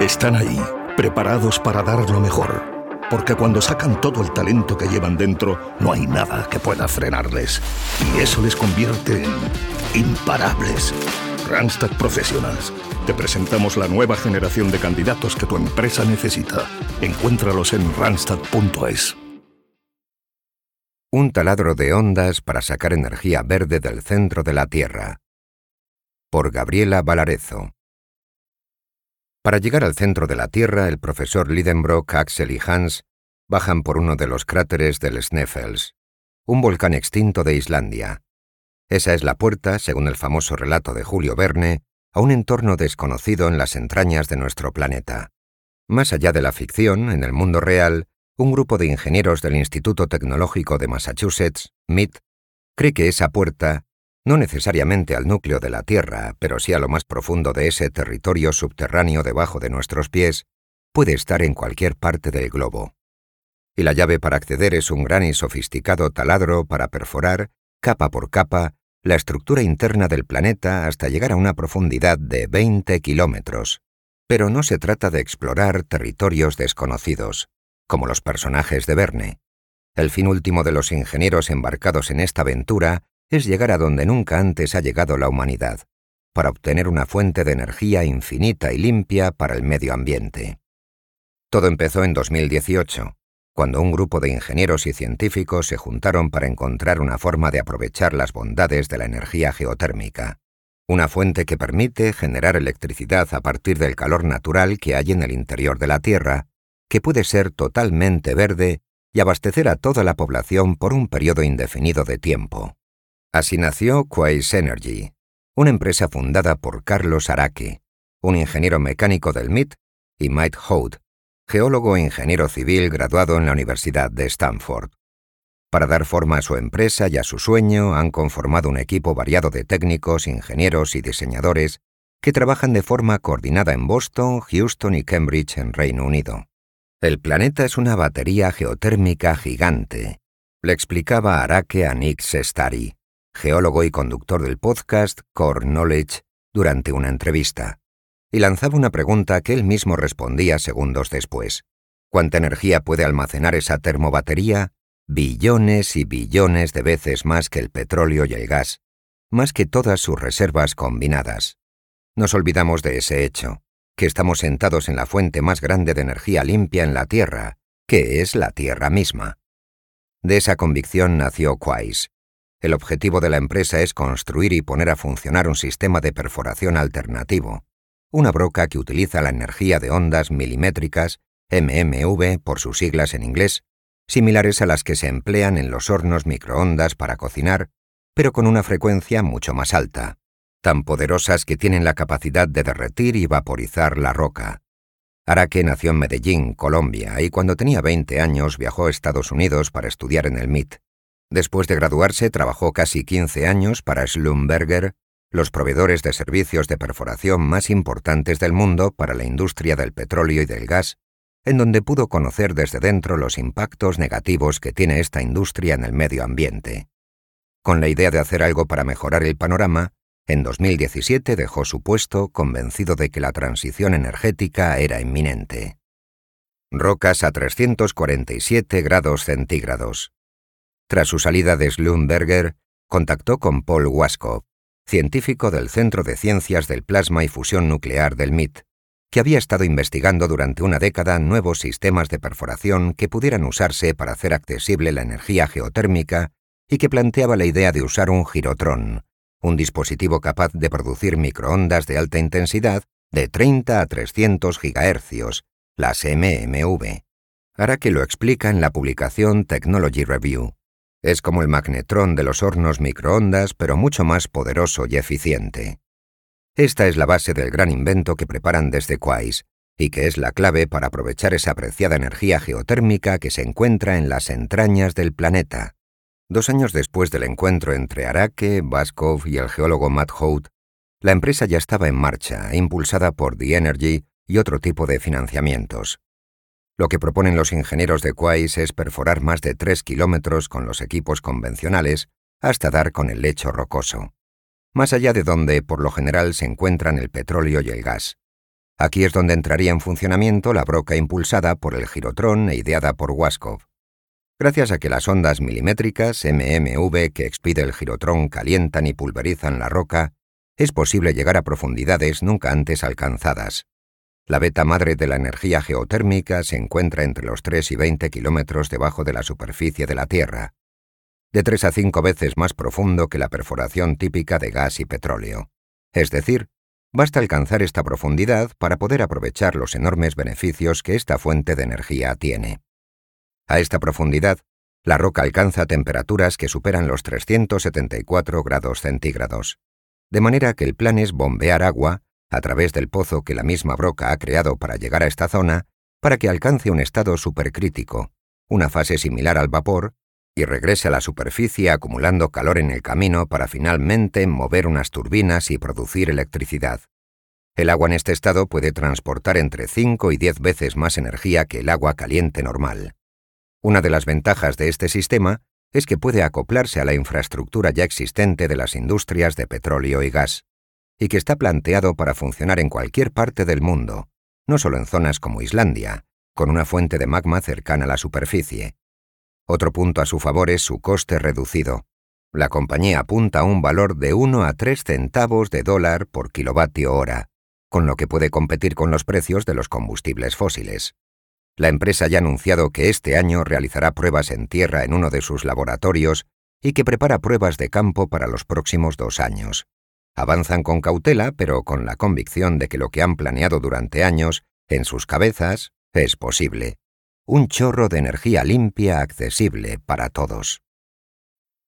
Están ahí, preparados para dar lo mejor. Porque cuando sacan todo el talento que llevan dentro, no hay nada que pueda frenarles. Y eso les convierte en imparables. Randstad Professionals. Te presentamos la nueva generación de candidatos que tu empresa necesita. Encuéntralos en randstad.es. Un taladro de ondas para sacar energía verde del centro de la Tierra. Por Gabriela Valarezo. Para llegar al centro de la Tierra, el profesor Lidenbrock, Axel y Hans bajan por uno de los cráteres del Sneffels, un volcán extinto de Islandia. Esa es la puerta, según el famoso relato de Julio Verne, a un entorno desconocido en las entrañas de nuestro planeta. Más allá de la ficción, en el mundo real, un grupo de ingenieros del Instituto Tecnológico de Massachusetts, MIT, cree que esa puerta no necesariamente al núcleo de la Tierra, pero sí a lo más profundo de ese territorio subterráneo debajo de nuestros pies, puede estar en cualquier parte del globo. Y la llave para acceder es un gran y sofisticado taladro para perforar, capa por capa, la estructura interna del planeta hasta llegar a una profundidad de 20 kilómetros. Pero no se trata de explorar territorios desconocidos, como los personajes de Verne. El fin último de los ingenieros embarcados en esta aventura es llegar a donde nunca antes ha llegado la humanidad, para obtener una fuente de energía infinita y limpia para el medio ambiente. Todo empezó en 2018, cuando un grupo de ingenieros y científicos se juntaron para encontrar una forma de aprovechar las bondades de la energía geotérmica, una fuente que permite generar electricidad a partir del calor natural que hay en el interior de la Tierra, que puede ser totalmente verde y abastecer a toda la población por un periodo indefinido de tiempo. Así nació Quaise Energy, una empresa fundada por Carlos Araque, un ingeniero mecánico del MIT, y Mike Hood, geólogo e ingeniero civil graduado en la Universidad de Stanford. Para dar forma a su empresa y a su sueño han conformado un equipo variado de técnicos, ingenieros y diseñadores que trabajan de forma coordinada en Boston, Houston y Cambridge en Reino Unido. El planeta es una batería geotérmica gigante, le explicaba Araque a Nick Sestari, geólogo y conductor del podcast Core Knowledge, durante una entrevista, y lanzaba una pregunta que él mismo respondía segundos después. ¿Cuánta energía puede almacenar esa termobatería? Billones y billones de veces más que el petróleo y el gas, más que todas sus reservas combinadas. Nos olvidamos de ese hecho, que estamos sentados en la fuente más grande de energía limpia en la Tierra, que es la Tierra misma. De esa convicción nació Quais, el objetivo de la empresa es construir y poner a funcionar un sistema de perforación alternativo, una broca que utiliza la energía de ondas milimétricas, MMV por sus siglas en inglés, similares a las que se emplean en los hornos microondas para cocinar, pero con una frecuencia mucho más alta, tan poderosas que tienen la capacidad de derretir y vaporizar la roca. Araque nació en Medellín, Colombia, y cuando tenía 20 años viajó a Estados Unidos para estudiar en el MIT. Después de graduarse, trabajó casi 15 años para Schlumberger, los proveedores de servicios de perforación más importantes del mundo para la industria del petróleo y del gas, en donde pudo conocer desde dentro los impactos negativos que tiene esta industria en el medio ambiente. Con la idea de hacer algo para mejorar el panorama, en 2017 dejó su puesto convencido de que la transición energética era inminente. Rocas a 347 grados centígrados. Tras su salida de Schlumberger, contactó con Paul Waskow, científico del Centro de Ciencias del Plasma y Fusión Nuclear del MIT, que había estado investigando durante una década nuevos sistemas de perforación que pudieran usarse para hacer accesible la energía geotérmica y que planteaba la idea de usar un girotrón, un dispositivo capaz de producir microondas de alta intensidad de 30 a 300 GHz, las MMV. Hará que lo explica en la publicación Technology Review. Es como el magnetrón de los hornos microondas, pero mucho más poderoso y eficiente. Esta es la base del gran invento que preparan desde Quais, y que es la clave para aprovechar esa apreciada energía geotérmica que se encuentra en las entrañas del planeta. Dos años después del encuentro entre Arake, Baskov y el geólogo Matt Hout, la empresa ya estaba en marcha, impulsada por The Energy y otro tipo de financiamientos. Lo que proponen los ingenieros de Quais es perforar más de 3 kilómetros con los equipos convencionales hasta dar con el lecho rocoso, más allá de donde por lo general se encuentran el petróleo y el gas. Aquí es donde entraría en funcionamiento la broca impulsada por el girotrón e ideada por Waskov. Gracias a que las ondas milimétricas MMV que expide el girotrón calientan y pulverizan la roca, es posible llegar a profundidades nunca antes alcanzadas. La beta madre de la energía geotérmica se encuentra entre los 3 y 20 kilómetros debajo de la superficie de la Tierra, de 3 a 5 veces más profundo que la perforación típica de gas y petróleo. Es decir, basta alcanzar esta profundidad para poder aprovechar los enormes beneficios que esta fuente de energía tiene. A esta profundidad, la roca alcanza temperaturas que superan los 374 grados centígrados, de manera que el plan es bombear agua a través del pozo que la misma broca ha creado para llegar a esta zona, para que alcance un estado supercrítico, una fase similar al vapor, y regrese a la superficie acumulando calor en el camino para finalmente mover unas turbinas y producir electricidad. El agua en este estado puede transportar entre 5 y 10 veces más energía que el agua caliente normal. Una de las ventajas de este sistema es que puede acoplarse a la infraestructura ya existente de las industrias de petróleo y gas y que está planteado para funcionar en cualquier parte del mundo, no solo en zonas como Islandia, con una fuente de magma cercana a la superficie. Otro punto a su favor es su coste reducido. La compañía apunta a un valor de 1 a 3 centavos de dólar por kilovatio hora, con lo que puede competir con los precios de los combustibles fósiles. La empresa ya ha anunciado que este año realizará pruebas en tierra en uno de sus laboratorios y que prepara pruebas de campo para los próximos dos años. Avanzan con cautela, pero con la convicción de que lo que han planeado durante años, en sus cabezas, es posible. Un chorro de energía limpia accesible para todos.